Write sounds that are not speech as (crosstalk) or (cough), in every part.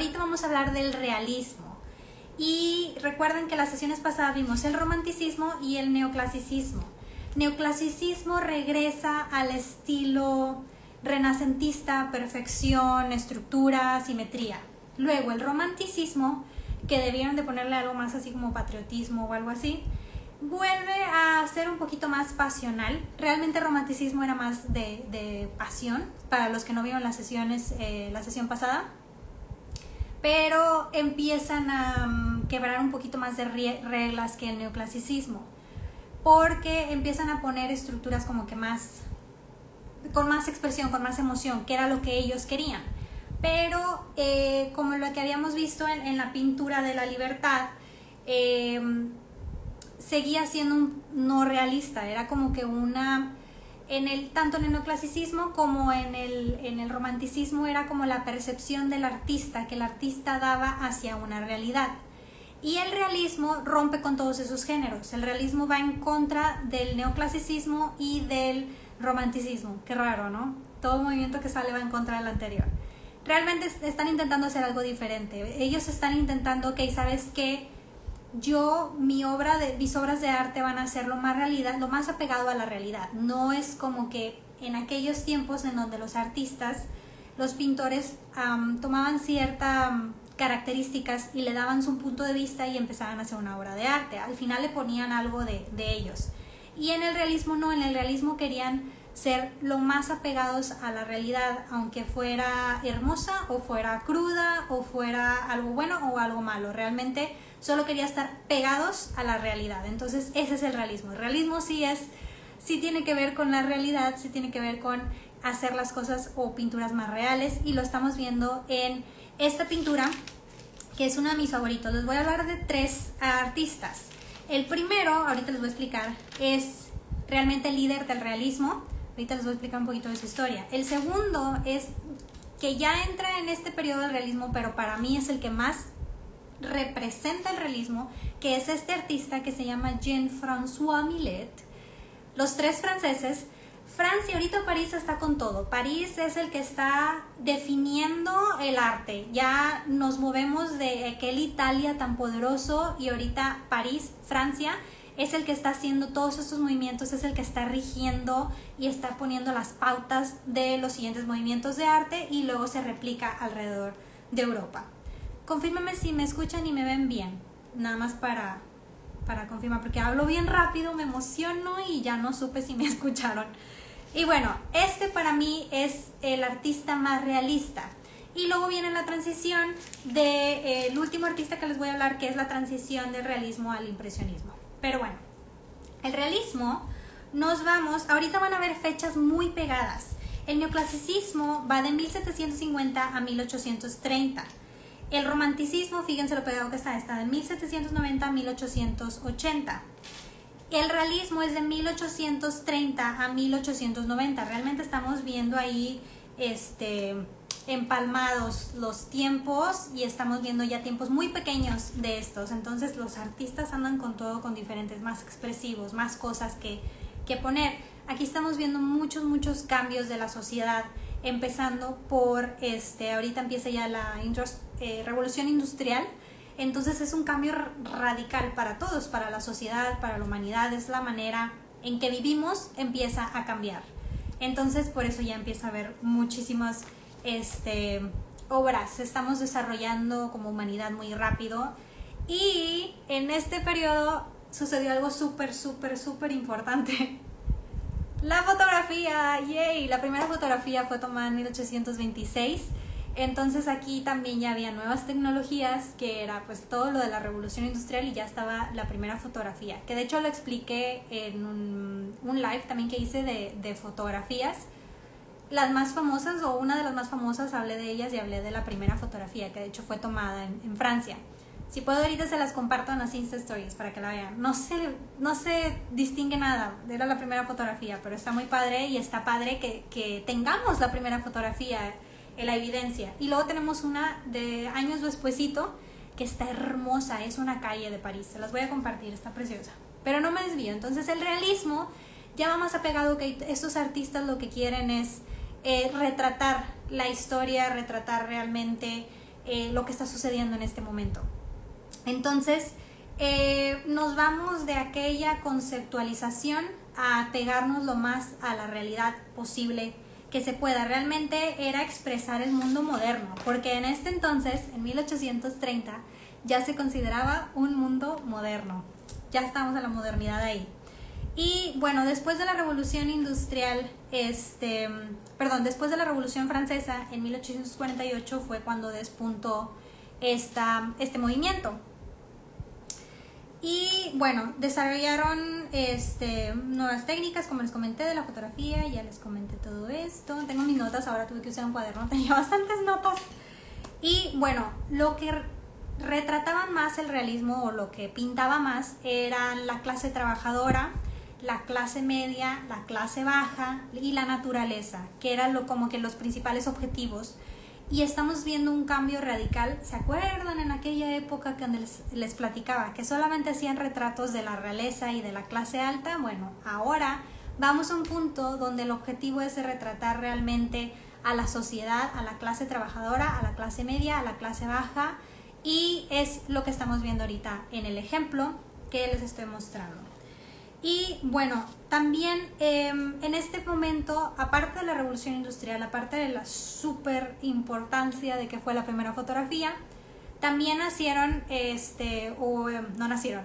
ahorita vamos a hablar del realismo. Y recuerden que las sesiones pasadas vimos el romanticismo y el neoclasicismo. Neoclasicismo regresa al estilo renacentista, perfección, estructura, simetría. Luego el romanticismo, que debieron de ponerle algo más así como patriotismo o algo así, vuelve a ser un poquito más pasional. Realmente el romanticismo era más de, pasión, para los que no vieron las sesiones, eh, la sesión pasada. Pero empiezan a mm, quebrar un poquito más de reglas que el neoclasicismo, porque empiezan a poner estructuras como que más, con más expresión, con más emoción, que era lo que ellos querían. Pero eh, como lo que habíamos visto en, la pintura de la libertad, eh, seguía siendo un no realista, era como que una, en el, tanto en el neoclasicismo como en el, en el romanticismo era como la percepción del artista, que el artista daba hacia una realidad. Y el realismo rompe con todos esos géneros. El realismo va en contra del neoclasicismo y del romanticismo. Qué raro, ¿no? Todo movimiento que sale va en contra del anterior. Realmente están intentando hacer algo diferente. Ellos están intentando, ok, ¿sabes qué? Yo, mi obra de, mis obras de arte van a ser lo más realidad, lo más apegado a la realidad. No es como que en aquellos tiempos en donde los artistas, los pintores tomaban ciertas características y le daban su punto de vista y empezaban a hacer una obra de arte. Al final le ponían algo de, de ellos. Y en el realismo no, en el realismo querían ser lo más apegados a la realidad, aunque fuera hermosa o fuera cruda o fuera algo bueno o algo malo. Realmente solo quería estar pegados a la realidad. Entonces ese es el realismo. El realismo sí es, sí tiene que ver con la realidad, sí tiene que ver con hacer las cosas o pinturas más reales y lo estamos viendo en esta pintura que es uno de mis favoritos. Les voy a hablar de tres artistas. El primero, ahorita les voy a explicar, es realmente el líder del realismo. Ahorita les voy a explicar un poquito de su historia. El segundo es que ya entra en este periodo del realismo, pero para mí es el que más representa el realismo, que es este artista que se llama Jean-François Millet. Los tres franceses. Francia, ahorita París está con todo. París es el que está definiendo el arte. Ya nos movemos de aquel Italia tan poderoso y ahorita París, Francia, es el que está haciendo todos estos movimientos, es el que está rigiendo y está poniendo las pautas de los siguientes movimientos de arte y luego se replica alrededor de Europa. Confírmame si me escuchan y me ven bien. Nada más para, para confirmar, porque hablo bien rápido, me emociono y ya no supe si me (laughs) escucharon. Y bueno, este para mí es el artista más realista. Y luego viene la transición del de, eh, último artista que les voy a hablar, que es la transición del realismo al impresionismo. Pero bueno, el realismo nos vamos, ahorita van a ver fechas muy pegadas. El neoclasicismo va de 1750 a 1830. El romanticismo, fíjense lo pegado que está, está de 1790 a 1880. El realismo es de 1830 a 1890. Realmente estamos viendo ahí este, empalmados los tiempos y estamos viendo ya tiempos muy pequeños de estos. Entonces los artistas andan con todo, con diferentes, más expresivos, más cosas que, que poner. Aquí estamos viendo muchos, muchos cambios de la sociedad empezando por, este, ahorita empieza ya la eh, revolución industrial, entonces es un cambio radical para todos, para la sociedad, para la humanidad, es la manera en que vivimos empieza a cambiar. Entonces por eso ya empieza a haber muchísimas este, obras, estamos desarrollando como humanidad muy rápido. Y en este periodo sucedió algo súper, súper, súper importante La fotografía, yay, la primera fotografía fue tomada en 1826. Entonces aquí también ya había nuevas tecnologías, que era pues todo lo de la revolución industrial y ya estaba la primera fotografía, que de hecho lo expliqué en un, live también que hice de, fotografías. Las más famosas o una de las más famosas hablé de ellas y hablé de la primera fotografía, que de hecho fue tomada en Francia. Si puedo ahorita se las comparto en las Insta Stories para que la vean. No se, no se distingue nada, era la primera fotografía, pero está muy padre y está padre que, que tengamos la primera fotografía en la evidencia. Y luego tenemos una de años despuesito que está hermosa, es una calle de París. Se las voy a compartir, está preciosa. Pero no me desvío. Entonces el realismo ya va más apegado que estos artistas lo que quieren es eh, retratar la historia, retratar realmente eh, lo que está sucediendo en este momento. Entonces, eh, nos vamos de aquella conceptualización a pegarnos lo más a la realidad posible que se pueda. Realmente era expresar el mundo moderno, porque en este entonces, en 1830, ya se consideraba un mundo moderno. Ya estamos en la modernidad ahí. Y bueno, después de la revolución industrial, este, perdón, después de la revolución francesa, en 1848 fue cuando despuntó esta, este movimiento. Y bueno, desarrollaron este, nuevas técnicas, como les comenté, de la fotografía, ya les comenté todo esto. Tengo mis notas, ahora tuve que usar un cuaderno, (laughs) tenía bastantes notas. Y bueno, lo que retrataban más el realismo o lo que pintaba más era la clase trabajadora, la clase media, la clase baja y la naturaleza, que eran lo, como que los principales objetivos y estamos viendo un cambio radical. ¿Se acuerdan en aquella época que les, les, platicaba que solamente hacían retratos de la realeza y de la clase alta? Bueno, ahora vamos a un punto donde el objetivo es retratar realmente a la sociedad, a la clase trabajadora, a la clase media, a la clase baja y es lo que estamos viendo ahorita en el ejemplo que les estoy mostrando. Y bueno, también em, en este momento, aparte de la revolución industrial, aparte de la súper importancia de que fue la primera fotografía, también nacieron, este, o em, no nacieron,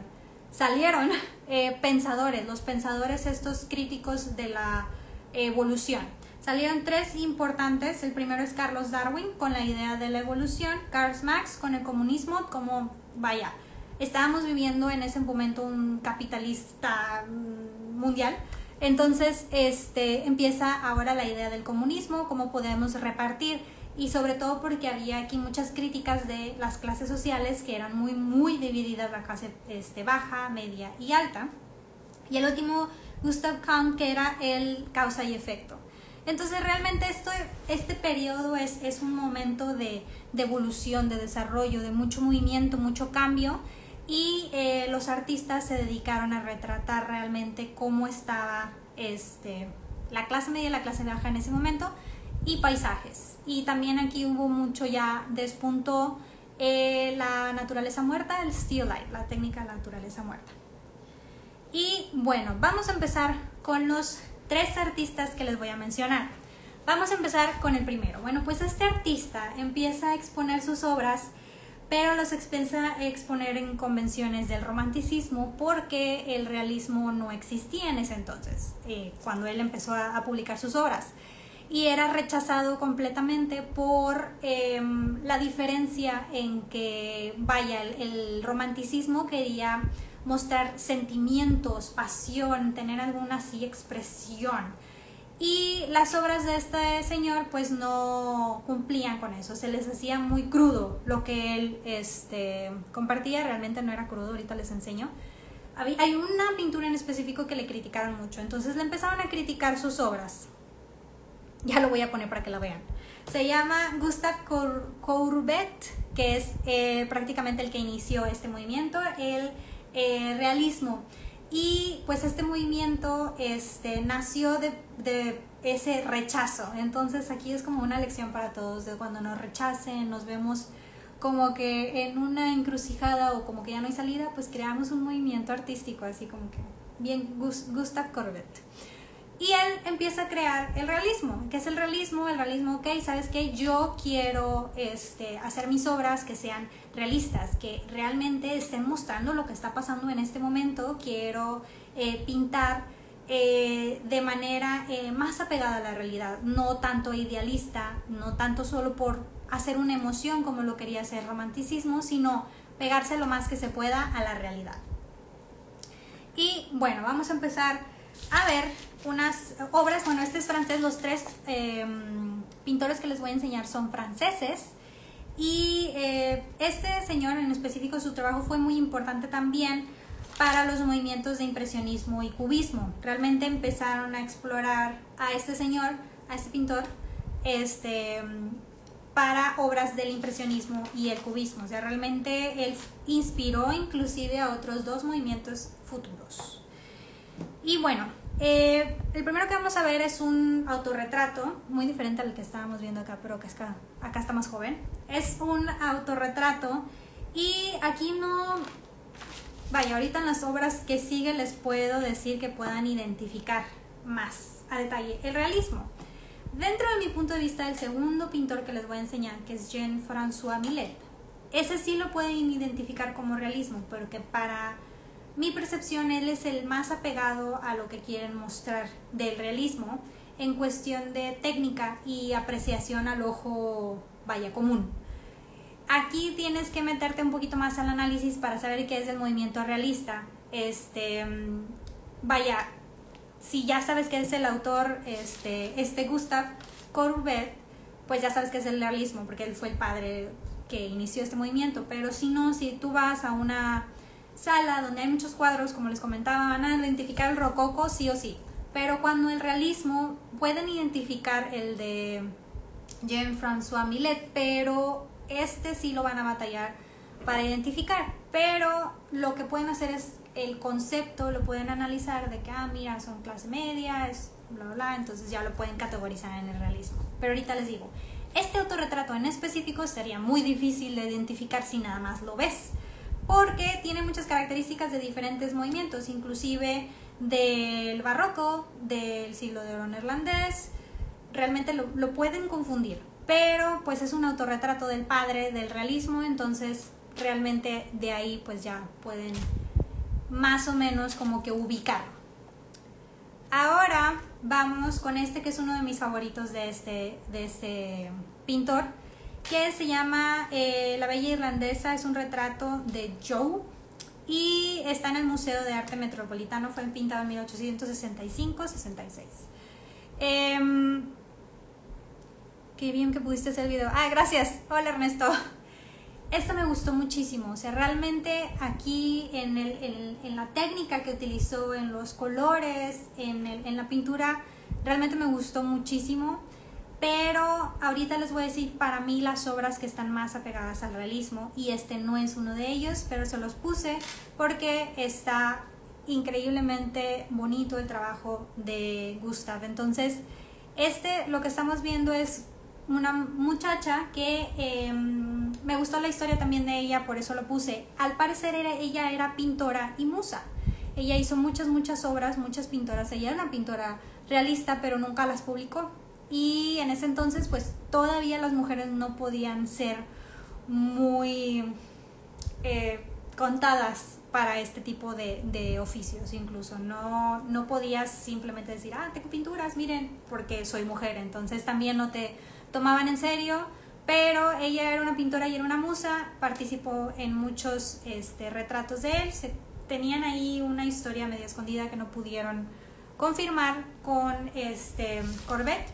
salieron (laughs) eh, pensadores, los pensadores estos críticos de la evolución. Salieron tres importantes, el primero es Carlos Darwin con la idea de la evolución, Karl Marx con el comunismo, como vaya, estábamos viviendo en ese momento un capitalista mm, mundial. Entonces, este, empieza ahora la idea del comunismo, cómo podemos repartir y sobre todo porque había aquí muchas críticas de las clases sociales que eran muy, muy divididas, la clase este, baja, media y alta. Y el último, Gustav Kahn, que era el causa y efecto. Entonces realmente esto, este periodo es, es un momento de, de evolución, de desarrollo, de mucho movimiento, mucho cambio y eh, los artistas se dedicaron a retratar realmente cómo estaba este, la clase media y la clase baja en ese momento y paisajes. Y también aquí hubo mucho ya, despuntó eh, la naturaleza muerta, el still life, la técnica de la naturaleza muerta. Y bueno, vamos a empezar con los tres artistas que les voy a mencionar. Vamos a empezar con el primero. Bueno, pues este artista empieza a exponer sus obras pero los expensa exponer en convenciones del romanticismo porque el realismo no existía en ese entonces, eh, cuando él empezó a, publicar sus obras. Y era rechazado completamente por em, la diferencia en que, vaya, el romanticismo quería mostrar sentimientos, pasión, tener alguna así expresión y las obras de este señor pues no cumplían con eso, se les hacía muy crudo lo que él este, compartía, realmente no era crudo, ahorita les enseño. Hay una pintura en específico que le criticaron mucho, entonces le empezaron a criticar sus obras. Ya lo voy a poner para que la vean. Se llama Gustave Courbet, que es eh, prácticamente el que inició este movimiento, el eh, realismo. Y pues este movimiento este, nació de, de, ese rechazo. Entonces aquí es como una lección para todos de cuando nos rechacen, nos vemos como que en una encrucijada o como que ya no hay salida, pues creamos un movimiento artístico, así como que bien Gustav Corbett. Y él empieza a crear el realismo. ¿Qué es el realismo? El realismo, ok, ¿sabes qué? Yo quiero este, hacer mis obras que sean realistas, que realmente estén mostrando lo que está pasando en este momento. Quiero eh, pintar eh, de manera eh, más apegada a la realidad, no tanto idealista, no tanto solo por hacer una emoción como lo quería hacer romanticismo, sino pegarse lo más que se pueda a la realidad. Y bueno, vamos a empezar a ver unas obras, bueno, este es francés, los tres em, pintores que les voy a enseñar son franceses. Y eh, este señor en específico, su trabajo fue muy importante también para los movimientos de impresionismo y cubismo. Realmente empezaron a explorar a este señor, a este pintor, este, para obras del impresionismo y el cubismo. O sea, realmente él inspiró inclusive a otros dos movimientos futuros. Y bueno, Eh, el primero que vamos a ver es un autorretrato, muy diferente al que estábamos viendo acá, pero que acá, acá está más joven. Es un autorretrato y aquí no... Vaya, ahorita en las obras que siguen les puedo decir que puedan identificar más a detalle el realismo. Dentro de mi punto de vista, el segundo pintor que les voy a enseñar, que es Jean-François Millet, ese sí lo pueden identificar como realismo, pero que para mi percepción él es el más apegado a lo que quieren mostrar del realismo en cuestión de técnica y apreciación al ojo, vaya, común. Aquí tienes que meterte un poquito más al análisis para saber qué es el movimiento realista. Este, vaya, si ya sabes que es el autor, este, este Gustave Courbet, pues ya sabes que es el realismo, porque él fue el padre que inició este movimiento. Pero si no, si tú vas a una sala donde hay muchos cuadros, como les comentaba, van a identificar el rococo sí o sí. Pero cuando el realismo pueden identificar el de Jean-François Millet, pero este sí lo van a batallar para identificar. Pero lo que pueden hacer es el concepto, lo pueden analizar de que, ah, mira, son clase media, es bla, bla, entonces ya lo pueden categorizar en el realismo. Pero ahorita les digo, este autorretrato en específico sería muy difícil de identificar si nada más lo ves porque tiene muchas características de diferentes movimientos, inclusive del barroco, del siglo de oro neerlandés, realmente lo, pueden confundir, pero pues es un autorretrato del padre del realismo, entonces realmente de ahí pues ya pueden más o menos como que ubicar. Ahora vamos con este que es uno de mis favoritos de este, de este pintor, que se llama eh, La Bella Irlandesa, es un retrato de Joe y está en el Museo de Arte Metropolitano, fue pintado en 1865-66. Em, qué bien que pudiste hacer el video. Ah, gracias. Hola Ernesto. Esto me gustó muchísimo, o sea, realmente aquí en, el, en, la técnica que utilizó, en los colores, en, en la pintura, realmente me gustó muchísimo. Pero ahorita les voy a decir para mí las obras que están más apegadas al realismo y este no es uno de ellos, pero se los puse porque está increíblemente bonito el trabajo de Gustav. Entonces, este lo que estamos viendo es una muchacha que em, me gustó la historia también de ella, por eso lo puse. Al parecer ella era pintora y musa. Ella hizo muchas, muchas obras, muchas pintoras. Ella era una pintora realista, pero nunca las publicó y en ese entonces pues todavía las mujeres no podían ser muy eh, contadas para este tipo de, oficios. Incluso no, no podías simplemente decir ah tengo pinturas miren porque soy mujer entonces también no te tomaban en serio pero ella era una pintora y era una musa participó en muchos este, retratos de él. Se, tenían ahí una historia medio escondida que no pudieron confirmar con este Corbett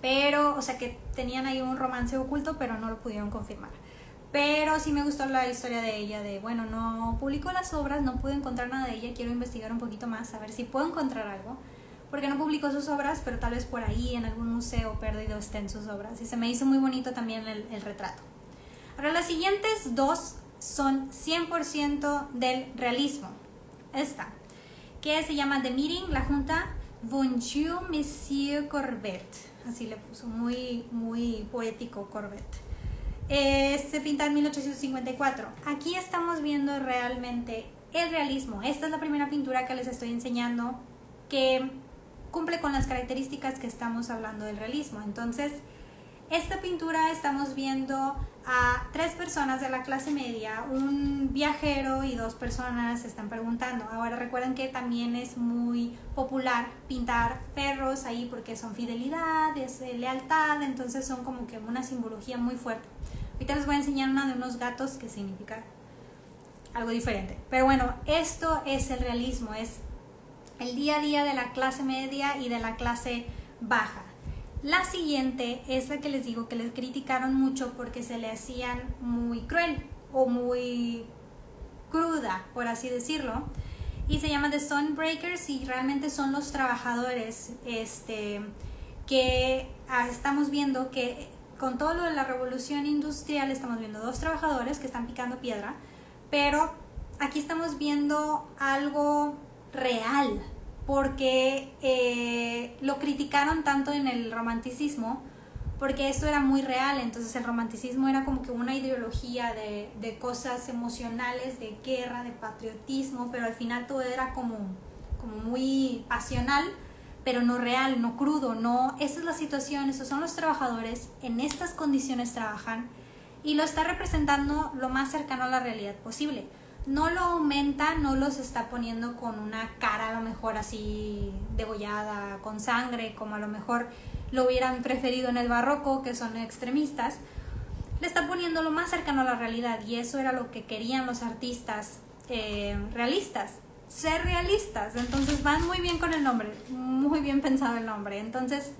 pero, o sea, que tenían ahí un romance oculto, pero no lo pudieron confirmar. Pero sí me gustó la historia de ella, de, bueno, no publicó las obras, no pude encontrar nada de ella, quiero investigar un poquito más, a ver si puedo encontrar algo. Porque no publicó sus obras, pero tal vez por ahí en algún museo perdido estén sus obras. Y se me hizo muy bonito también el, el retrato. Ahora, las siguientes dos son 100% del realismo. Esta, que se llama The Meeting, la Junta Bonjour Monsieur Corbett así le puso, muy, muy poético Corbett. se pinta en 1854. Aquí estamos viendo realmente el realismo. Esta es la primera pintura que les estoy enseñando que cumple con las características que estamos hablando del realismo. Entonces, esta pintura estamos viendo a tres personas de la clase media, un viajero y dos personas se están preguntando. Ahora recuerden que también es muy popular pintar perros ahí porque son fidelidad, es eh, lealtad, entonces son como que una simbología muy fuerte. Ahorita les voy a enseñar una de unos gatos que significa algo diferente. Pero bueno, esto es el realismo, es el día a día de la clase media y de la clase baja. La siguiente es la que les digo que les criticaron mucho porque se le hacían muy cruel o muy cruda, por así decirlo. Y se llama The Stonebreakers y realmente son los trabajadores este, que ah, estamos viendo que con todo lo de la revolución industrial estamos viendo dos trabajadores que están picando piedra, pero aquí estamos viendo algo real, porque eh, lo criticaron tanto en el romanticismo, porque esto era muy real, entonces el romanticismo era como que una ideología de, cosas emocionales, de guerra, de patriotismo, pero al final todo era como, como muy pasional, pero no real, no crudo, no, esa es la situación, esos son los trabajadores, en estas condiciones trabajan y lo está representando lo más cercano a la realidad posible no lo aumenta, no los está poniendo con una cara a lo mejor así degollada, con sangre, como a lo mejor lo hubieran preferido en el barroco, que son extremistas. Le está poniendo lo más cercano a la realidad y eso era lo que querían los artistas eh, realistas, ser realistas. Entonces van muy bien con el nombre, muy bien pensado el nombre. Entonces,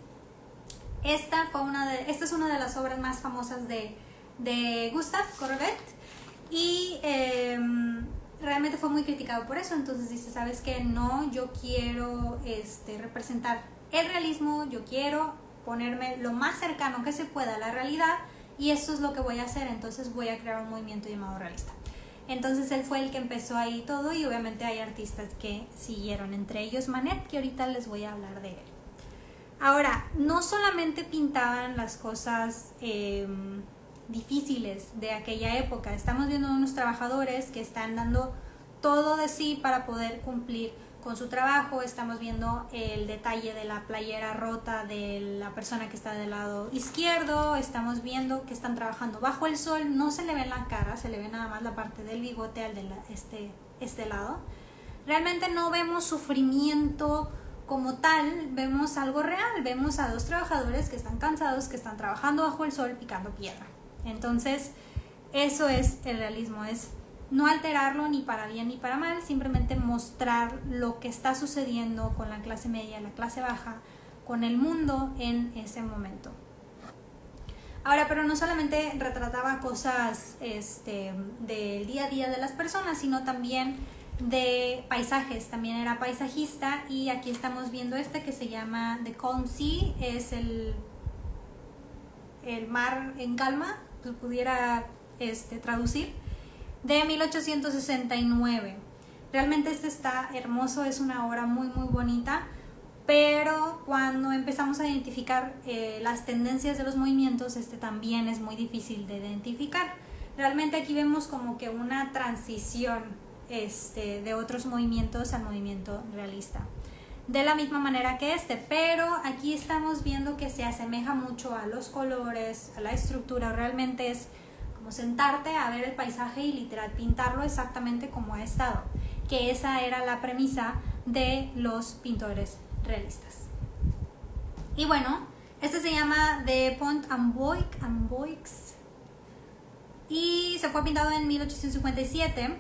esta, fue una de, esta es una de las obras más famosas de, de Gustave Courbet y em, realmente fue muy criticado por eso, entonces dice, ¿sabes qué? No, yo quiero este, representar el realismo, yo quiero ponerme lo más cercano que se pueda a la realidad y eso es lo que voy a hacer, entonces voy a crear un movimiento llamado realista. Entonces él fue el que empezó ahí todo y obviamente hay artistas que siguieron, entre ellos Manet, que ahorita les voy a hablar de él. Ahora, no solamente pintaban las cosas... Eh, difíciles de aquella época. Estamos viendo unos trabajadores que están dando todo de sí para poder cumplir con su trabajo. Estamos viendo el detalle de la playera rota de la persona que está del lado izquierdo. Estamos viendo que están trabajando bajo el sol. No se le ve la cara, se le ve nada más la parte del bigote al de este, este lado. Realmente no vemos sufrimiento como tal, vemos algo real. Vemos a dos trabajadores que están cansados, que están trabajando bajo el sol picando piedra. Entonces, eso es el realismo, es no alterarlo ni para bien ni para mal, simplemente mostrar lo que está sucediendo con la clase media, la clase baja, con el mundo en ese momento. Ahora, pero no solamente retrataba cosas este, del día a día de las personas, sino también de paisajes, también era paisajista y aquí estamos viendo este que se llama The Calm Sea, es el, el mar en calma, pudiera este, traducir, de 1869. Realmente este está hermoso, es una obra muy muy bonita, pero cuando empezamos a identificar eh, las tendencias de los movimientos, este también es muy difícil de identificar. Realmente aquí vemos como que una transición este, de otros movimientos al movimiento realista de la misma manera que este, pero aquí estamos viendo que se asemeja mucho a los colores, a la estructura, realmente es como sentarte a ver el paisaje y literal pintarlo exactamente como ha estado, que esa era la premisa de los pintores realistas. Y bueno, este se llama The Pont Amboix, Amboix y se fue pintado en 1857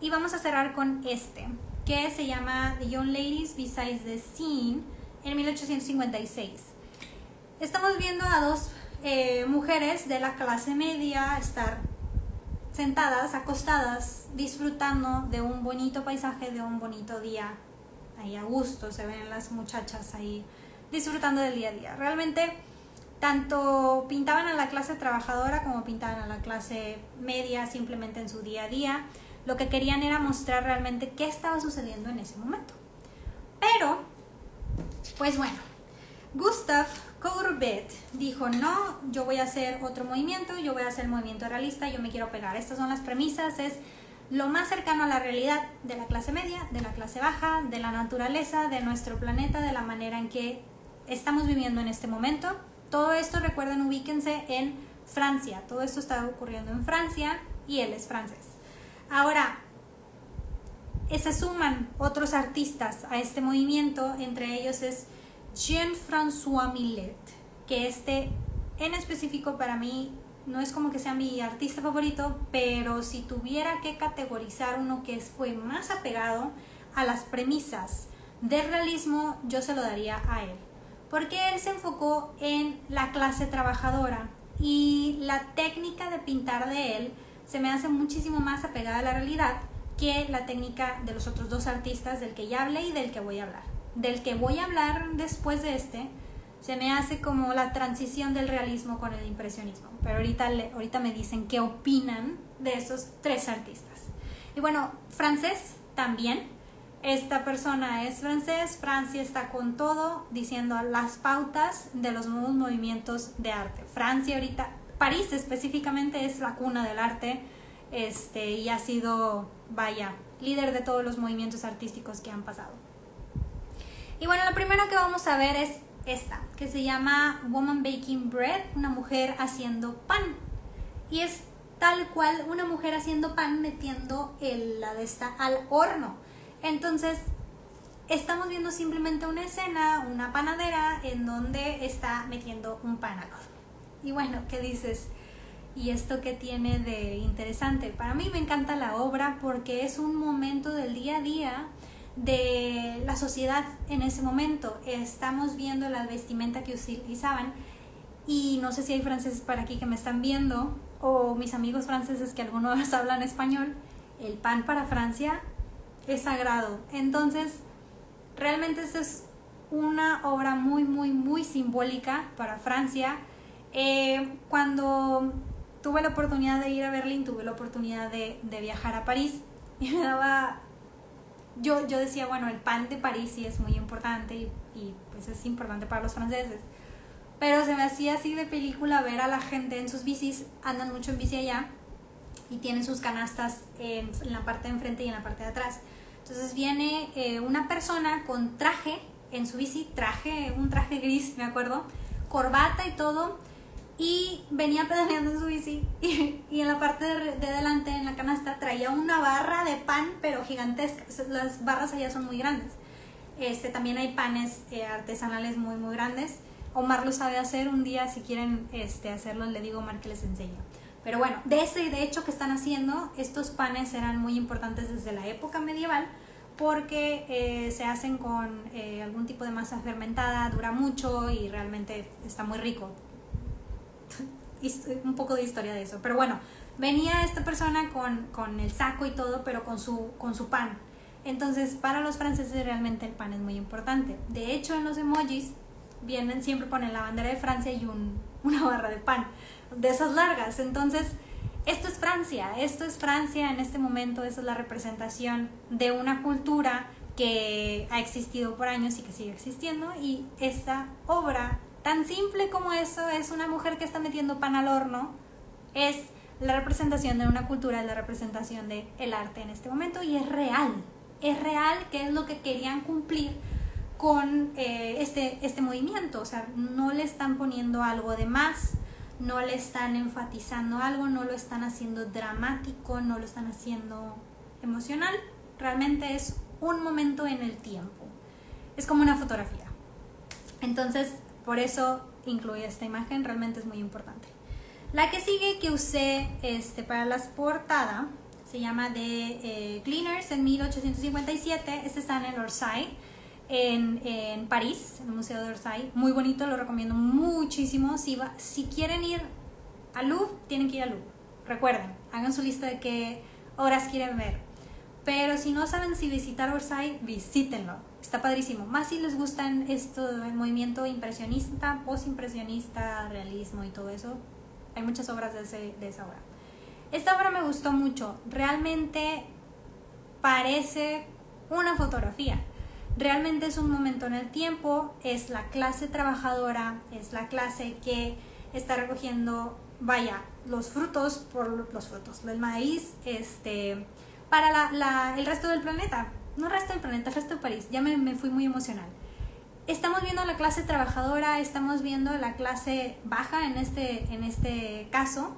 y vamos a cerrar con este que se llama The Young Ladies Besides the Scene en 1856. Estamos viendo a dos eh, mujeres de la clase media estar sentadas, acostadas, disfrutando de un bonito paisaje, de un bonito día. Ahí a gusto se ven las muchachas ahí disfrutando del día a día. Realmente tanto pintaban a la clase trabajadora como pintaban a la clase media simplemente en su día a día. Lo que querían era mostrar realmente qué estaba sucediendo en ese momento. Pero, pues bueno, Gustav Courbet dijo, no, yo voy a hacer otro movimiento, yo voy a hacer movimiento realista, yo me quiero pegar. Estas son las premisas, es lo más cercano a la realidad de la clase media, de la clase baja, de la naturaleza, de nuestro planeta, de la manera en que estamos viviendo en este momento. Todo esto, recuerden, ubíquense en Francia. Todo esto está ocurriendo en Francia y él es francés. Ahora, se suman otros artistas a este movimiento, entre ellos es Jean-François Millet, que este en específico para mí no es como que sea mi artista favorito, pero si tuviera que categorizar uno que fue más apegado a las premisas del realismo, yo se lo daría a él. Porque él se enfocó en la clase trabajadora y la técnica de pintar de él se me hace muchísimo más apegada a la realidad que la técnica de los otros dos artistas del que ya hablé y del que voy a hablar. Del que voy a hablar después de este, se me hace como la transición del realismo con el impresionismo. Pero ahorita, ahorita me dicen qué opinan de esos tres artistas. Y bueno, francés también. esta persona es francés, Francia está con todo, diciendo las pautas de los nuevos movimientos de arte. Francia ahorita, París específicamente es la cuna del arte este, y ha sido, vaya, líder de todos los movimientos artísticos que han pasado. Y bueno, lo primero que vamos a ver es esta, que se llama Woman Baking Bread, una mujer haciendo pan. Y es tal cual una mujer haciendo pan metiendo el, la de esta al horno. Entonces, estamos viendo simplemente una escena, una panadera en donde está metiendo un pan al horno. Y bueno, ¿qué dices? ¿Y esto qué tiene de interesante? Para mí me encanta la obra porque es un momento del día a día de la sociedad en ese momento. Estamos viendo la vestimenta que utilizaban y no sé si hay franceses para aquí que me están viendo o mis amigos franceses que algunos (laughs) hablan español. El pan para Francia es sagrado. Entonces, realmente esta es una obra muy, muy, muy simbólica para Francia. Eh, cuando tuve la oportunidad de ir a Berlín, tuve la oportunidad de, viajar a París (laughs) y me daba... Yo, yo decía, bueno, el pan de París sí es muy importante y, y pues es importante para los franceses. Pero se me hacía así de película ver a la gente en sus bicis, andan mucho en bici allá y tienen sus canastas en, la parte de enfrente y en la parte de atrás. Entonces viene eh, una persona con traje en su bici, traje, un traje gris, me acuerdo, corbata y todo, y venía pedaleando en su bici (laughs) y, y en la parte de, de, delante, en la canasta, traía una barra de pan, pero gigantesca. Las barras allá son muy grandes. Este, también hay panes eh, artesanales muy, muy grandes. Omar lo sabe hacer un día, si quieren este, hacerlo, le digo Omar que les enseño. Pero bueno, de ese de hecho que están haciendo, estos panes eran muy importantes desde la época medieval porque eh, se hacen con eh, algún tipo de masa fermentada, dura mucho y realmente está muy rico. Un poco de historia de eso. Pero bueno, venía esta persona con, con el saco y todo, pero con su, con su pan. Entonces, para los franceses realmente el pan es muy importante. De hecho, en los emojis vienen, siempre ponen la bandera de Francia y un, una barra de pan de esas largas. Entonces, esto es Francia, esto es Francia en este momento, esa es la representación de una cultura que ha existido por años y que sigue existiendo y esta obra, tan simple como eso, es una mujer que está metiendo pan al horno, es la representación de una cultura, es la representación del el arte en este momento y es real, es real que es lo que querían cumplir con eh, este, este movimiento, o sea, no le están poniendo algo de más, no le están enfatizando algo, no lo están haciendo dramático, no lo están haciendo emocional, realmente es un momento en el tiempo, es como una fotografía. Entonces, por eso incluí esta imagen, realmente es muy importante. La que sigue que usé este, para la portada se llama de eh, Cleaners en 1857, este está en el Orsay en, en, París, en el Museo de Orsay. Muy bonito, lo recomiendo muchísimo. Si, va, si quieren ir a Louvre, tienen que ir a Louvre. Recuerden, hagan su lista de qué horas quieren ver. Pero si no saben si visitar Orsay, visítenlo. Está padrísimo. Más si les gustan esto, el movimiento impresionista, postimpresionista, realismo y todo eso. Hay muchas obras de, ese, de esa obra. Esta obra me gustó mucho. Realmente parece una fotografía realmente es un momento en el tiempo, es la clase trabajadora, es la clase que está recogiendo, vaya, los frutos por los frutos del maíz, este, para la, la, el resto del planeta, no resto del planeta, resto de París, ya me, me fui muy emocional. Estamos viendo la clase trabajadora, estamos viendo la clase baja en este, en este caso,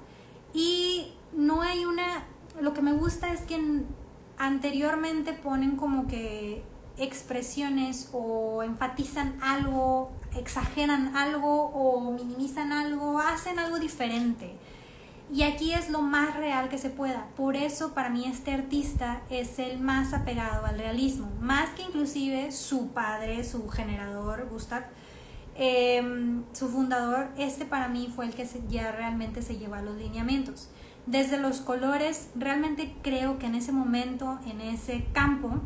y no hay una, lo que me gusta es que anteriormente ponen como que expresiones o enfatizan algo, exageran algo o minimizan algo, hacen algo diferente. Y aquí es lo más real que se pueda. Por eso para mí este artista es el más apegado al realismo, más que inclusive su padre, su generador, Gustav, em, su fundador, este para mí fue el que ya realmente se lleva los lineamientos. Desde los colores, realmente creo que en ese momento, en ese campo,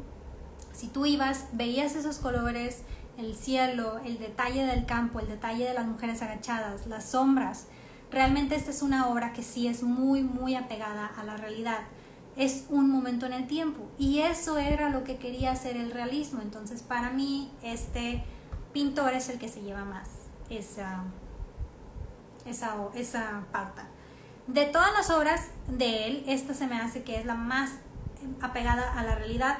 si tú ibas, veías esos colores, el cielo, el detalle del campo, el detalle de las mujeres agachadas, las sombras, realmente esta es una obra que sí es muy, muy apegada a la realidad. es un momento en el tiempo. Y eso era lo que quería hacer el realismo. Entonces, para mí, este pintor es el que se lleva más esa, esa, esa. De todas las obras de él, esta se me hace que es la más apegada a la realidad,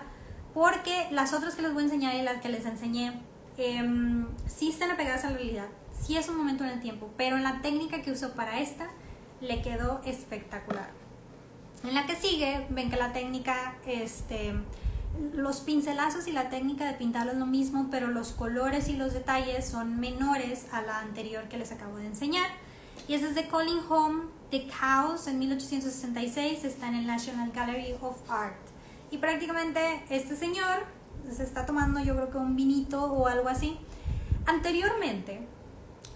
porque las otras que les voy a enseñar y las que les enseñé, eh, sí están apegadas a la realidad, sí es un momento en el tiempo, pero la técnica que usó para esta le quedó espectacular. En la que sigue, ven que la técnica, este, los pincelazos y la técnica de pintarlo es lo mismo, pero los colores y los detalles son menores a la anterior que les acabo de enseñar. Y es de Colin Home, The House, en 1866, está en el National Gallery of Art. Y prácticamente este señor se está tomando yo creo que un vinito o algo así. Anteriormente,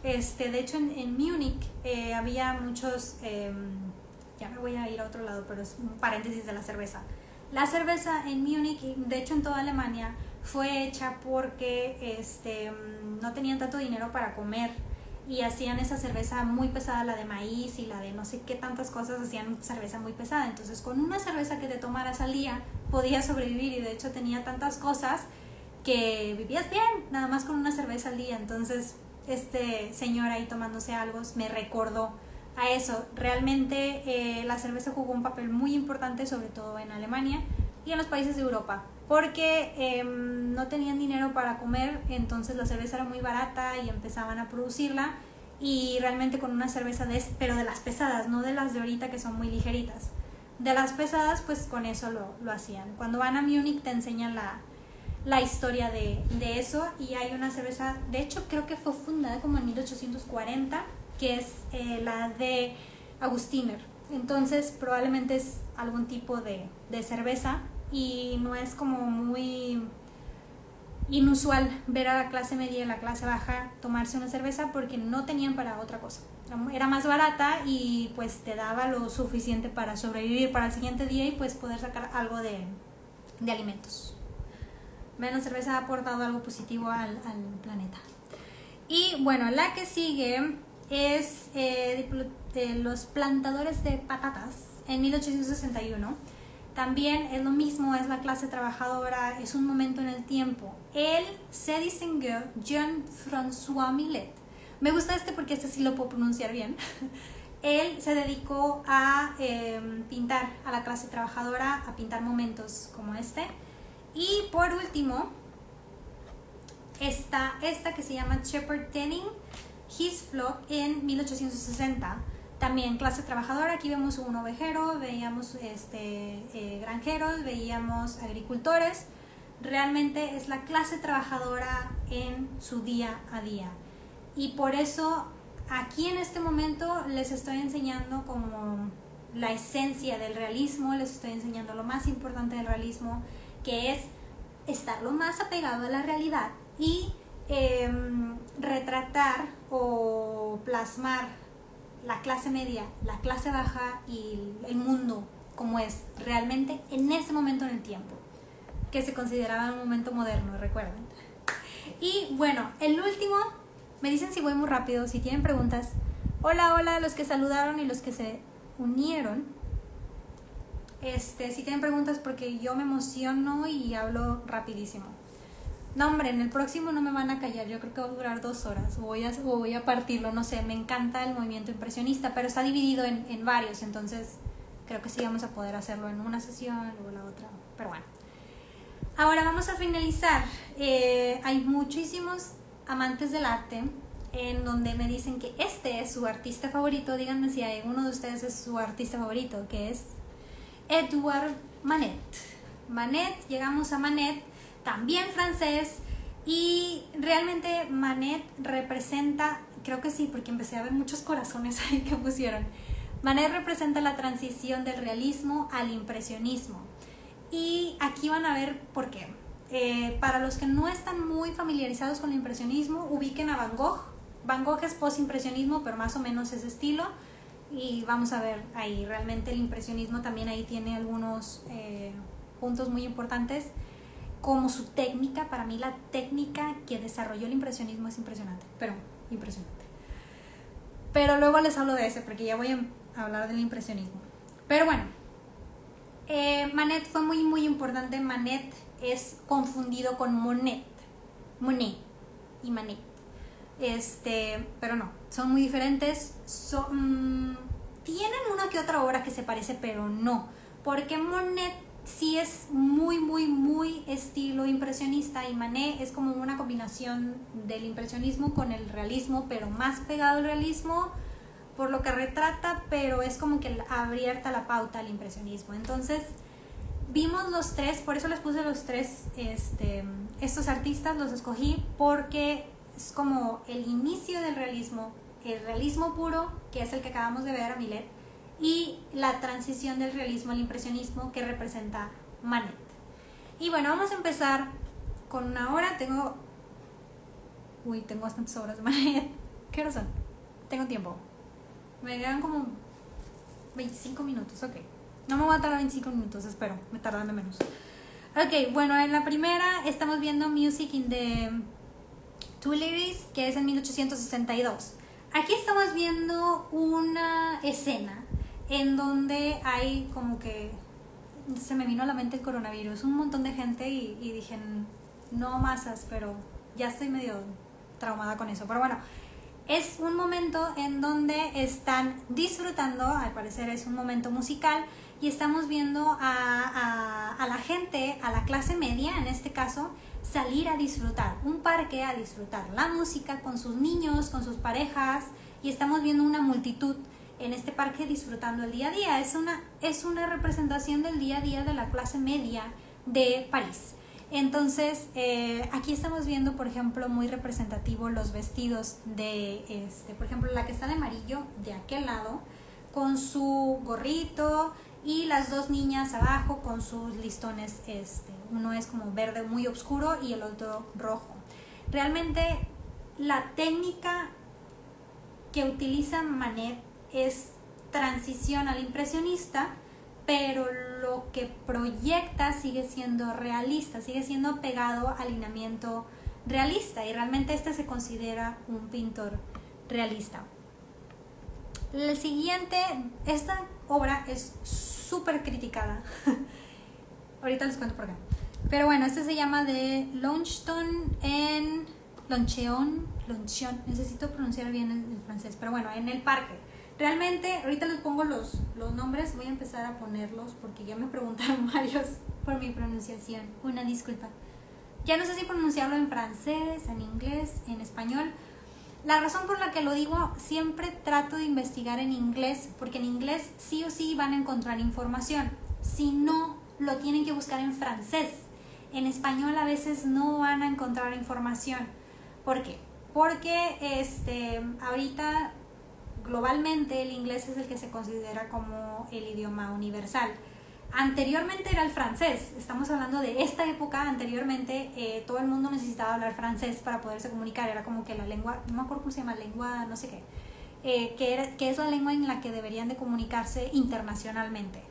este, de hecho en, en Múnich eh, había muchos... Em, ya me voy a ir a otro lado, pero es un paréntesis de la cerveza. La cerveza en Múnich, de hecho en toda Alemania, fue hecha porque este, no tenían tanto dinero para comer y hacían esa cerveza muy pesada, la de maíz y la de no sé qué tantas cosas, hacían cerveza muy pesada. Entonces con una cerveza que te tomaras al día podías sobrevivir y de hecho tenía tantas cosas que vivías bien, nada más con una cerveza al día. Entonces este señor ahí tomándose algo me recordó a eso. Realmente eh, la cerveza jugó un papel muy importante, sobre todo en Alemania y en los países de Europa, porque em, no tenían dinero para comer, entonces la cerveza era muy barata y empezaban a producirla y realmente con una cerveza de, pero de las pesadas, no de las de ahorita que son muy ligeritas. De las pesadas, pues con eso lo, lo hacían. Cuando van a Múnich te enseñan la, la historia de, de, eso y hay una cerveza, de hecho creo que fue fundada como en 1840 que es eh, la de Agustiner. Entonces probablemente es algún tipo de, de cerveza y no es como muy inusual ver a la clase media y la clase baja tomarse una cerveza porque no tenían para otra cosa. Era más barata y pues te daba lo suficiente para sobrevivir para el siguiente día y pues poder sacar algo de, de alimentos. La cerveza ha aportado algo positivo al, al planeta. Y bueno, la que sigue es eh, de los plantadores de patatas en 1861. También es lo mismo, es la clase trabajadora, es un momento en el tiempo. Él se distinguió Jean-François Millet. Me gusta este porque este sí lo puedo pronunciar bien. (laughs) Él se dedicó a em, pintar a la clase trabajadora, a pintar momentos como este. Y por último, está esta que se llama Shepard Denning His Flock en 1860. También clase trabajadora, aquí vemos un ovejero, veíamos este, eh, granjeros, veíamos agricultores. Realmente es la clase trabajadora en su día a día. Y por eso aquí en este momento les estoy enseñando como la esencia del realismo, les estoy enseñando lo más importante del realismo, que es estar lo más apegado a la realidad y Em, retratar o plasmar la clase media, la clase baja y el mundo como es realmente en ese momento en el tiempo, que se consideraba un momento moderno, recuerden. Y bueno, el último, me dicen si voy muy rápido, si tienen preguntas. Hola, hola, los que saludaron y los que se unieron. Este, si tienen preguntas porque yo me emociono y hablo rapidísimo. No, hombre, en el próximo no me van a callar. Yo creo que va a durar dos horas. Voy a, voy a partirlo, no sé. Me encanta el movimiento impresionista, pero está dividido en, en varios. Entonces, creo que sí vamos a poder hacerlo en una sesión, luego la otra. Pero bueno. Ahora vamos a finalizar. Eh, hay muchísimos amantes del arte en donde me dicen que este es su artista favorito. Díganme si hay uno de ustedes es su artista favorito, que es Edouard Manet. Manet, llegamos a Manet también francés. Y realmente Manet representa, creo que sí, porque empecé a ver muchos corazones (laughs) ahí que pusieron. Manet representa la transición del realismo al impresionismo. Y aquí van a ver por qué. Eh, para los que no están muy familiarizados con el impresionismo, ubiquen a Van Gogh. Van Gogh es post-impresionismo, pero más o menos ese estilo. Y vamos a ver ahí, realmente el impresionismo también ahí tiene algunos eh, puntos muy importantes como su técnica, para mí la técnica que desarrolló el impresionismo es impresionante, pero impresionante. Pero luego les hablo de ese porque ya voy a hablar del impresionismo. Pero bueno, eh, Manet fue muy, muy importante. Manet es confundido con Monet. Monet y Manet. Este, pero no, son muy diferentes. Son, tienen una que otra obra que se parece, pero no. Porque Monet sí es muy, muy, muy estilo impresionista y Manet es como una combinación del impresionismo con el realismo, pero más pegado al realismo por lo que retrata, pero es como que abierta la pauta al impresionismo. Entonces, vimos los tres, por eso les puse los tres, este, estos artistas los escogí porque es como el inicio del realismo, el realismo puro, que es el que acabamos de ver a Millet, y la transición del realismo al impresionismo que representa Manet. Y bueno, vamos a empezar con una hora. Tengo. Uy, tengo bastantes horas de (laughs) Manet. ¿Qué hora son? Tengo tiempo. Me quedan como 25 minutos, ok. No me voy a tardar 25 minutos, espero. Me tardan de menos. Ok, bueno, en la primera estamos viendo Music in the Tuileries, que es en 1862. Aquí estamos viendo una escena en donde hay como que se me vino a la mente el coronavirus, un montón de gente y, y dije, no masas, pero ya estoy medio traumada con eso. Pero bueno, es un momento en donde están disfrutando, al parecer es un momento musical, y estamos viendo a, a, la gente, a la clase media en este caso, salir a disfrutar, un parque a disfrutar la música con sus niños, con sus parejas, y estamos viendo una multitud en este parque disfrutando el día a día. Es una, es una representación del día a día de la clase media de París. Entonces, eh, aquí estamos viendo, por ejemplo, muy representativo los vestidos de, este, por ejemplo, la que está de amarillo de aquel lado, con su gorrito y las dos niñas abajo con sus listones, este, uno es como verde muy oscuro y el otro rojo. Realmente la técnica que utiliza Manet es transición al impresionista, pero lo que proyecta sigue siendo realista, sigue siendo pegado al alineamiento realista y realmente este se considera un pintor realista. El siguiente, esta obra es súper criticada. (laughs) Ahorita les cuento por qué. Pero bueno, este se llama de Lonchton en Loncheon, Loncheon, necesito pronunciar bien el francés, pero bueno, en el parque Realmente, ahorita les pongo los, los nombres, voy a empezar a ponerlos porque ya me (laughs) preguntaron varios por mi pronunciación. Una disculpa. Ya no sé si pronunciarlo en francés, en inglés, en español. La razón por la que lo digo, siempre trato de investigar en inglés, porque en inglés sí o sí van a encontrar información. Si no, lo tienen que buscar en francés. En español a veces no van a encontrar información. ¿Por qué? Porque este, ahorita globalmente el inglés es el que se considera como el idioma universal. Anteriormente era el francés, estamos hablando de esta época, anteriormente eh, todo el mundo necesitaba hablar francés para poderse comunicar, era como que la lengua, no me acuerdo cómo se llama, lengua no sé qué, eh, que, es la lengua en la que deberían de comunicarse internacionalmente.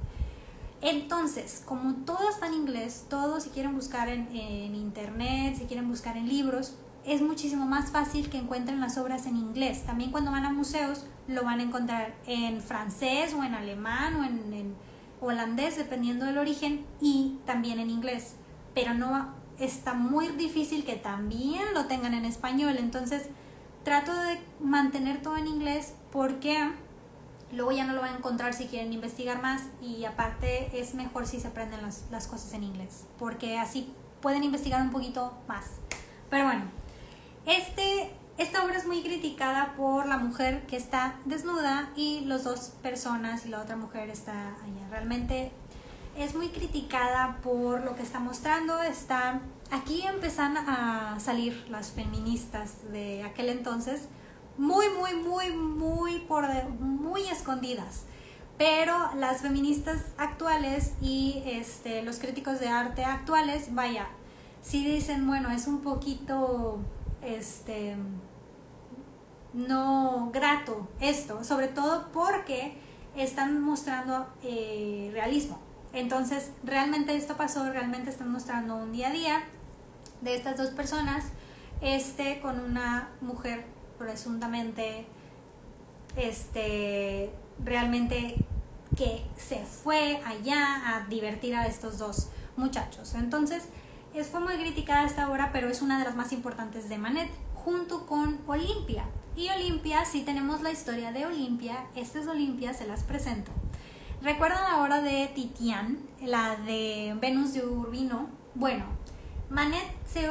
Entonces, como todo está en inglés, todo si quieren buscar en, en internet, si quieren buscar en libros, es muchísimo más fácil que encuentren las obras en inglés. También cuando van a museos lo van a encontrar en francés o en alemán o en, holandés, dependiendo del origen, y también en inglés. Pero no está muy difícil que también lo tengan en español. Entonces trato de mantener todo en inglés porque luego ya no lo van a encontrar si quieren investigar más y aparte es mejor si se aprenden las, las cosas en inglés porque así pueden investigar un poquito más. Pero bueno, este, esta obra es muy criticada por la mujer que está desnuda y las dos personas y la otra mujer está allá. Realmente es muy criticada por lo que está mostrando. Está, aquí empiezan a salir las feministas de aquel entonces muy, muy, muy, muy, por, muy escondidas. Pero las feministas actuales y este, los críticos de arte actuales, vaya, sí dicen, bueno, es un poquito este, no grato esto, sobre todo porque están mostrando eh, realismo. Entonces, realmente esto pasó, realmente están mostrando un día a día de estas dos personas, este con una mujer presuntamente, este, realmente que se fue allá a divertir a estos dos muchachos. Entonces, es, fue muy criticada esta obra, pero es una de las más importantes de Manet, junto con Olimpia. Y Olimpia, si tenemos la historia de Olimpia, esta es Olimpia, se las presento. ¿Recuerdan la obra de Titian, la de Venus de Urbino? Bueno, Manet se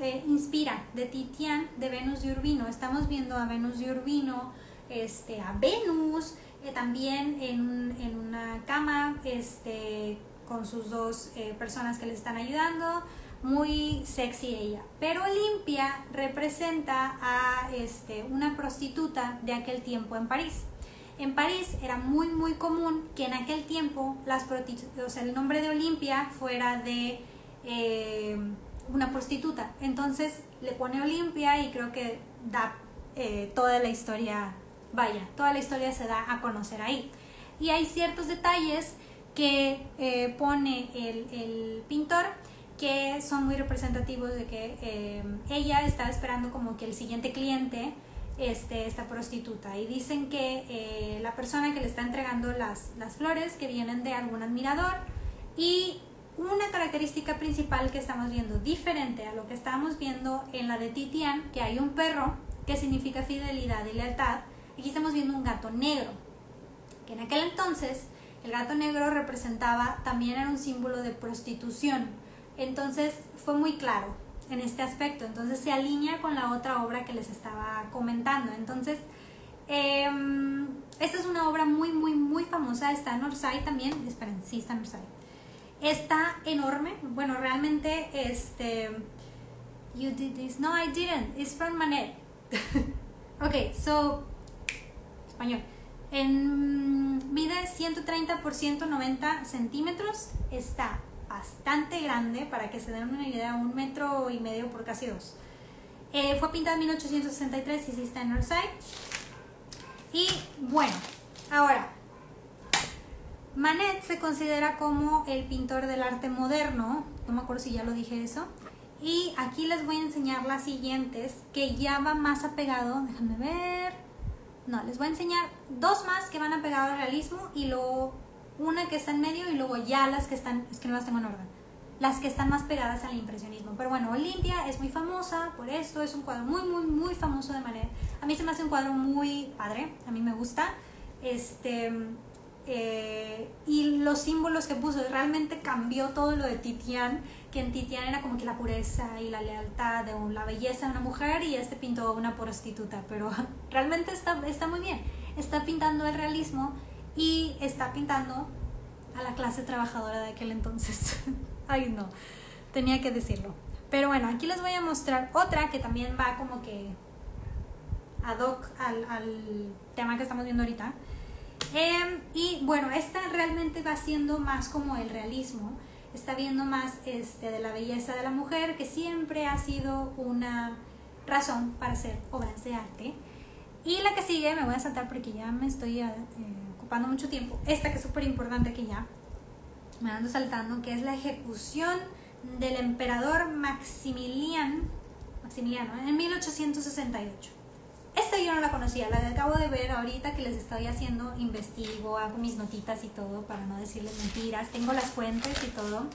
eh, inspira de Titian, de Venus de Urbino. Estamos viendo a Venus de Urbino, este, a Venus, eh, también en, en, una cama este, con sus dos eh, personas que le están ayudando. Muy sexy ella. Pero Olimpia representa a este, una prostituta de aquel tiempo en París. En París era muy muy común que en aquel tiempo las o sea, el nombre de Olimpia fuera de eh, una prostituta. Entonces le pone Olimpia y creo que da eh, toda la historia, vaya, toda la historia se da a conocer ahí. Y hay ciertos detalles que eh, pone el, el, pintor que son muy representativos de que ella está esperando como que el siguiente cliente este, esta prostituta. Y dicen que eh, la persona que le está entregando las, las flores que vienen de algún admirador y una característica principal que estamos viendo diferente a lo que estábamos viendo en la de Titian, que hay un perro que significa fidelidad y lealtad, aquí estamos viendo un gato negro, que en aquel entonces el gato negro representaba también era un símbolo de prostitución. Entonces fue muy claro, en este aspecto. Entonces se alinea con la otra obra que les estaba comentando. Entonces, em, esta es una obra muy, muy, muy famosa. Está en Orsay también. Esperen, sí, está en Orsay. Está enorme. Bueno, realmente, este... You did this. No, I didn't. It's from Manet. (laughs) ok, so... Español. En mide 130 por 190 centímetros. Está bastante grande, para que se den una idea, un metro y medio por casi dos. Eh, fue pintada en 1863 y sí está en Orsay. Y bueno, ahora, Manet se considera como el pintor del arte moderno, no me acuerdo si ya lo dije eso. Y aquí les voy a enseñar las siguientes, que ya va más apegado, déjame ver. No, les voy a enseñar dos más que van apegado al realismo y luego una que está en medio y luego ya las que están, es que no las tengo en orden, las que están más pegadas al impresionismo. Pero bueno, Olimpia es muy famosa por esto, es un cuadro muy, muy, muy famoso de manera. A mí se me hace un cuadro muy padre, a mí me gusta. Este, eh, y los símbolos que puso, realmente cambió todo lo de Titian, que en Titian era como que la pureza y la lealtad, de la belleza de una mujer, y este pintó una prostituta, pero (laughs) realmente está, está muy bien. Está pintando el realismo y está pintando a la clase trabajadora de aquel entonces. (laughs) Ay, no, tenía que decirlo. Pero bueno, aquí les voy a mostrar otra que también va como que ad hoc al, tema que estamos viendo ahorita. Em, y bueno, esta realmente va siendo más como el realismo. Está viendo más este, de la belleza de la mujer, que siempre ha sido una razón para hacer obras de arte. Y la que sigue, me voy a saltar porque ya me estoy... Eh, ocupando mucho tiempo. Esta que es súper importante que ya me ando saltando, que es la ejecución del emperador Maximiliano, Maximiliano en 1868. Esta yo no la conocía, la acabo de ver ahorita que les estoy haciendo, investigo, hago mis notitas y todo para no decirles mentiras, tengo las fuentes y todo.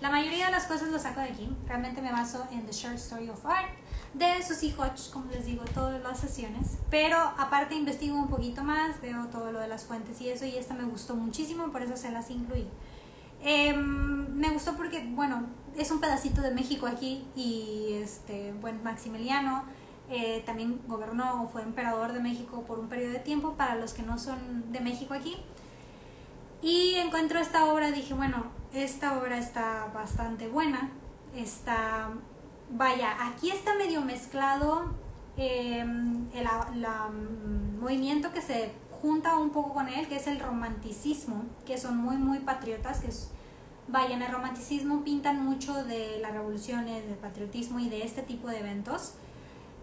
La mayoría de las cosas lo saco de aquí, realmente me baso en The Short Story of Art de Susie Hodge, como les digo, todas las sesiones. Pero aparte investigo un poquito más, veo todo lo de las fuentes y eso, y esta me gustó muchísimo, por eso se las incluí. Em, me gustó porque, bueno, es un pedacito de México aquí y, este, bueno, Maximiliano eh, también gobernó o fue emperador de México por un periodo de tiempo, para los que no son de México aquí. Y encuentro esta obra, dije, bueno, esta obra está bastante buena, está vaya, aquí está medio mezclado em, el mm, movimiento que se junta un poco con él, que es el romanticismo, que son muy, muy patriotas, que es, vaya, en el romanticismo pintan mucho de las revoluciones, del patriotismo y de este tipo de eventos.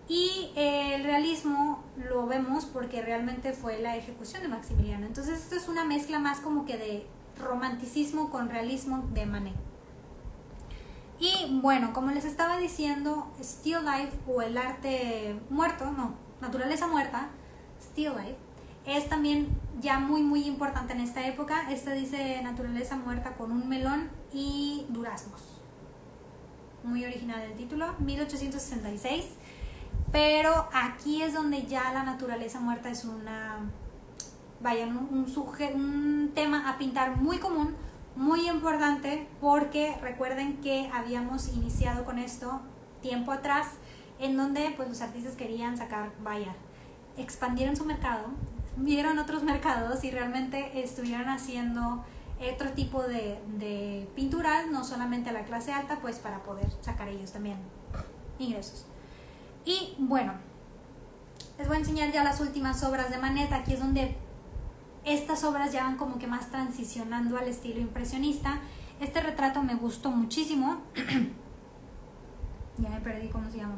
Y el realismo lo vemos porque realmente fue la ejecución de Maximiliano. Entonces esto es una mezcla más como que de romanticismo con realismo de Manet. Y bueno, como les estaba diciendo, Still Life o el arte muerto, no, naturaleza muerta, Still Life, es también ya muy muy importante en esta época. Esta dice naturaleza muerta con un melón y duraznos. Muy original el título, 1866. Pero aquí es donde ya la naturaleza muerta es una, vaya, un, un, un tema a pintar muy común, muy importante, porque recuerden que habíamos iniciado con esto tiempo atrás, en donde pues los artistas querían sacar, vaya, expandieron su mercado, vieron otros mercados y realmente estuvieron haciendo otro tipo de, de pinturas, no solamente a la clase alta, pues para poder sacar ellos también ingresos. Y bueno, les voy a enseñar ya las últimas obras de Manet. Aquí es donde estas obras ya van como que más transicionando al estilo impresionista. Este retrato me gustó muchísimo. (clears throat) ya me perdí cómo se llama.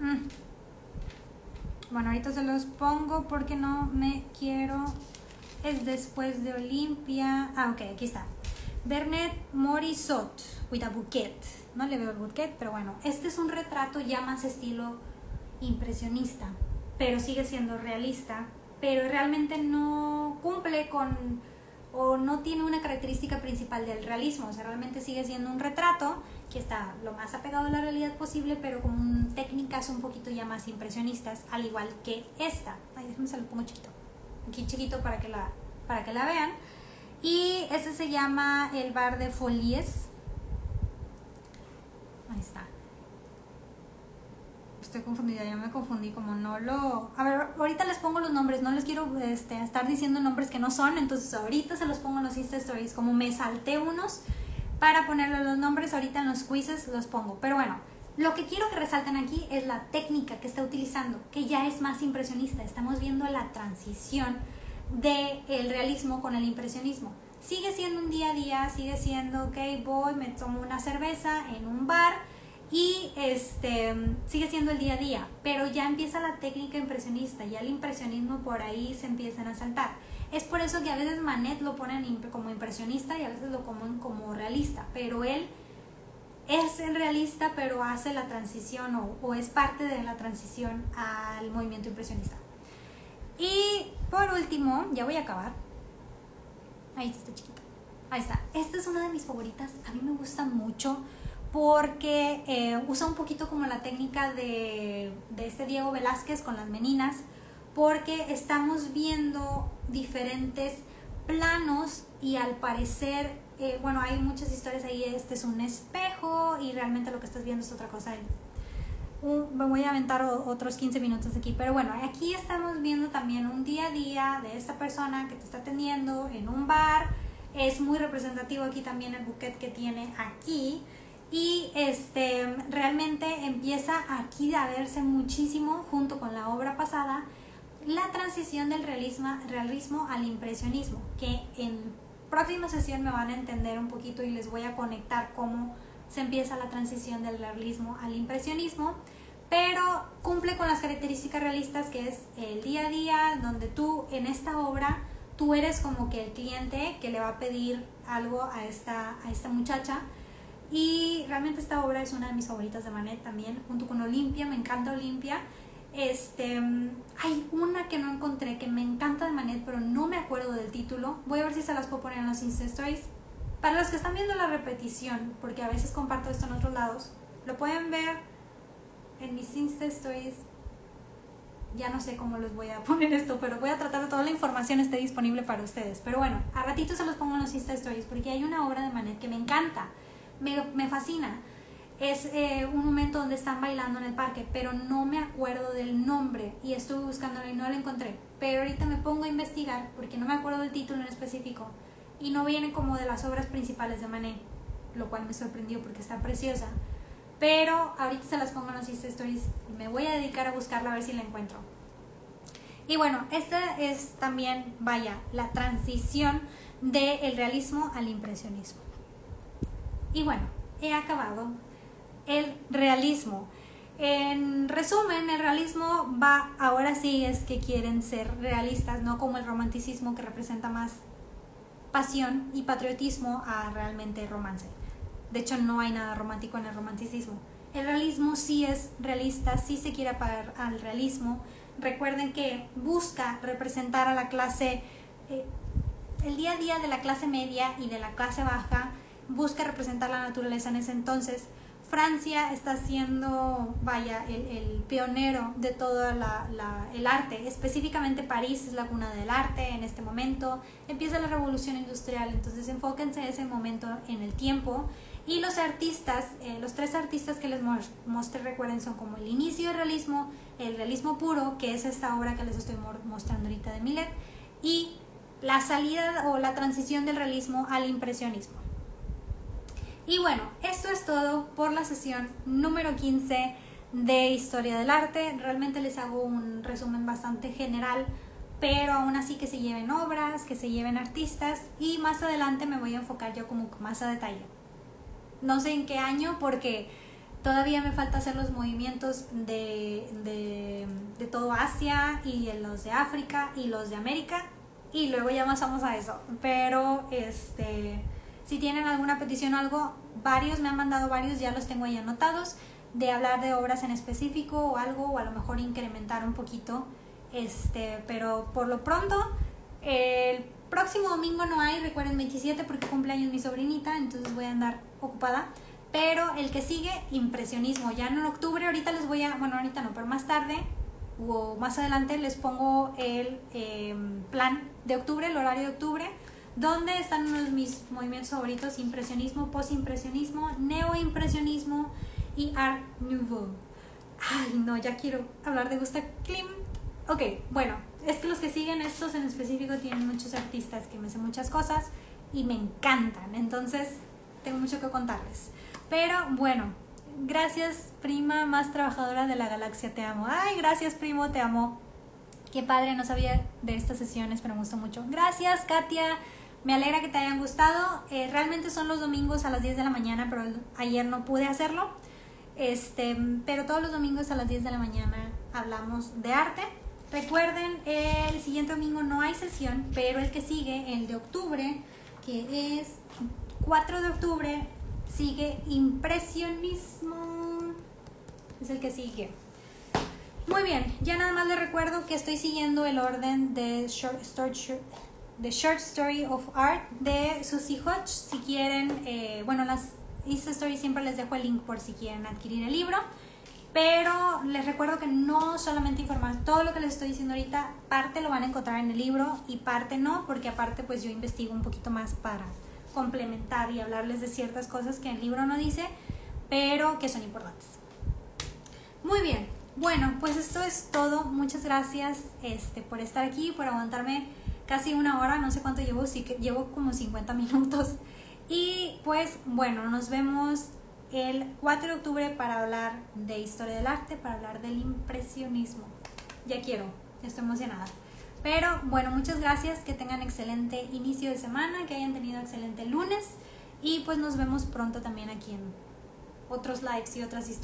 Mm. Bueno, ahorita se los pongo porque no me quiero. Es después de Olimpia. Ah, ok, aquí está. Bernet Morisot with a bouquet. No le veo el bouquet, pero bueno, este es un retrato ya más estilo impresionista, pero sigue siendo realista, pero realmente no cumple con o no tiene una característica principal del realismo, o sea, realmente sigue siendo un retrato que está lo más apegado a la realidad posible, pero con técnicas un poquito ya más impresionistas, al igual que esta. Ay, déjame se lo pongo chiquito. Aquí chiquito para que la, para que la vean. Y este se llama el bar de Folies. Ahí está. Estoy confundida, ya me confundí, como no lo... A ver, ahorita les pongo los nombres, no les quiero este, estar diciendo nombres que no son, entonces ahorita se los pongo en los Insta Stories, como me salté unos para ponerle los nombres, ahorita en los quizzes los pongo. Pero bueno, lo que quiero que resalten aquí es la técnica que está utilizando, que ya es más impresionista. Estamos viendo la transición del realismo con el impresionismo. Sigue siendo un día a día, sigue siendo, ok, voy, me tomo una cerveza en un bar y este, sigue siendo el día a día, pero ya empieza la técnica impresionista, ya el impresionismo por ahí se empiezan a saltar. Es por eso que a veces Manet lo ponen como impresionista y a veces lo ponen como realista, pero él es el realista, pero hace la transición o, o es parte de la transición al movimiento impresionista. Y por último, ya voy a acabar. Ahí está chiquita. Ahí está. Esta es una de mis favoritas. A mí me gusta mucho porque eh, usa un poquito como la técnica de, de este Diego Velázquez con las meninas, porque estamos viendo diferentes planos y al parecer, eh, bueno, hay muchas historias ahí, este es un espejo y realmente lo que estás viendo es otra cosa me voy a aventar otros 15 minutos aquí, pero bueno, aquí estamos viendo también un día a día de esta persona que te está atendiendo en un bar. Es muy representativo aquí también el buquet que tiene aquí. Y este realmente empieza aquí a verse muchísimo junto con la obra pasada la transición del realismo, realismo al impresionismo, que en próxima sesión me van a entender un poquito y les voy a conectar cómo se empieza la transición del realismo al impresionismo pero cumple con las características realistas que es el día a día, donde tú en esta obra, tú eres como que el cliente que le va a pedir algo a esta, a esta muchacha. Y realmente esta obra es una de mis favoritas de Manet también, junto con Olimpia, me encanta Olimpia. Este, hay una que no encontré que me encanta de Manet, pero no me acuerdo del título. Voy a ver si se las puedo poner en los Insta Stories. Para los que están viendo la repetición, porque a veces comparto esto en otros lados, lo pueden ver en mis Insta Stories, ya no sé cómo les voy a poner esto, pero voy a tratar de toda la información esté disponible para ustedes. Pero bueno, a ratito se los pongo en los Insta Stories porque hay una obra de Manet que me encanta, me, fascina. Es eh, un momento donde están bailando en el parque, pero no me acuerdo del nombre y estuve buscándolo y no lo encontré. Pero ahorita me pongo a investigar porque no me acuerdo del título en específico y no viene como de las obras principales de Manet, lo cual me sorprendió porque está preciosa pero ahorita se las pongo en los Insta Stories y me voy a dedicar a buscarla a ver si la encuentro. Y bueno, esta es también, vaya, la transición del realismo al impresionismo. Y bueno, he acabado el realismo. En resumen, el realismo va, ahora sí es que quieren ser realistas, no como el romanticismo que representa más pasión y patriotismo a realmente romance. De hecho, no hay nada romántico en el romanticismo. El realismo sí es realista, sí se quiere apagar al realismo, recuerden que busca representar a la clase, eh, el día a día de la clase media y de la clase baja, busca representar la naturaleza en ese entonces. Francia está siendo, vaya, el, pionero de todo el arte. Específicamente París es la cuna del arte en este momento. Empieza la revolución industrial, entonces enfóquense ese momento en el tiempo. Y los artistas, eh, los tres artistas que les mostré, recuerden, son como el inicio del realismo, el realismo puro, que es esta obra que les estoy mostrando ahorita de Millet, y la salida o la transición del realismo al impresionismo. Y bueno, esto es todo por la sesión número 15 de Historia del Arte. Realmente les hago un resumen bastante general, pero aún así que se lleven obras, que se lleven artistas y más adelante me voy a enfocar yo como más a detalle. No sé en qué año porque todavía me falta hacer los movimientos de, de, de todo Asia y los de África y los de América y luego ya pasamos a eso. Pero este si tienen alguna petición o algo, varios me han mandado varios, ya los tengo ahí anotados, de hablar de obras en específico o algo, o a lo mejor incrementar un poquito. Este, pero por lo pronto, el próximo domingo no hay, recuerden 27 porque cumpleaños mi sobrinita, entonces voy a andar ocupada. Pero el que sigue, impresionismo. Ya en octubre, ahorita les voy a, bueno, ahorita no, pero más tarde o más adelante les pongo el em, plan de octubre, el horario de octubre ¿Dónde están uno de mis movimientos favoritos? Impresionismo, postimpresionismo, neoimpresionismo y Art Nouveau. Ay, no, ya quiero hablar de Gustav Klim. Ok, bueno, es que los que siguen estos en específico tienen muchos artistas que me hacen muchas cosas y me encantan. Entonces, tengo mucho que contarles. Pero bueno, gracias, prima más trabajadora de la galaxia, te amo. Ay, gracias, primo, te amo. Qué padre, no sabía de estas sesiones, pero me gustó mucho. Gracias, Katia. Me alegra que te hayan gustado. Eh, realmente son los domingos a las 10 de la mañana, pero ayer no pude hacerlo. Este, pero todos los domingos a las 10 de la mañana hablamos de arte. Recuerden, el siguiente domingo no hay sesión, pero el que sigue, el de octubre, que es 4 de octubre, sigue impresionismo. Es el que sigue. Muy bien, ya nada más les recuerdo que estoy siguiendo el orden de short, story, The Short Story of Art de Susie Hodge. Si quieren, eh, bueno, las Insta Story siempre les dejo el link por si quieren adquirir el libro. Pero les recuerdo que no solamente informar, todo lo que les estoy diciendo ahorita, parte lo van a encontrar en el libro y parte no, porque aparte pues yo investigo un poquito más para complementar y hablarles de ciertas cosas que el libro no dice, pero que son importantes. Muy bien, bueno, pues esto es todo. Muchas gracias este, por estar aquí, por aguantarme casi una hora, no sé cuánto llevo, sí que llevo como 50 minutos. Y pues bueno, nos vemos el 4 de octubre para hablar de historia del arte, para hablar del impresionismo. Ya quiero, estoy emocionada. Pero bueno, muchas gracias, que tengan excelente inicio de semana, que hayan tenido excelente lunes y pues nos vemos pronto también aquí en otros lives y otras historias.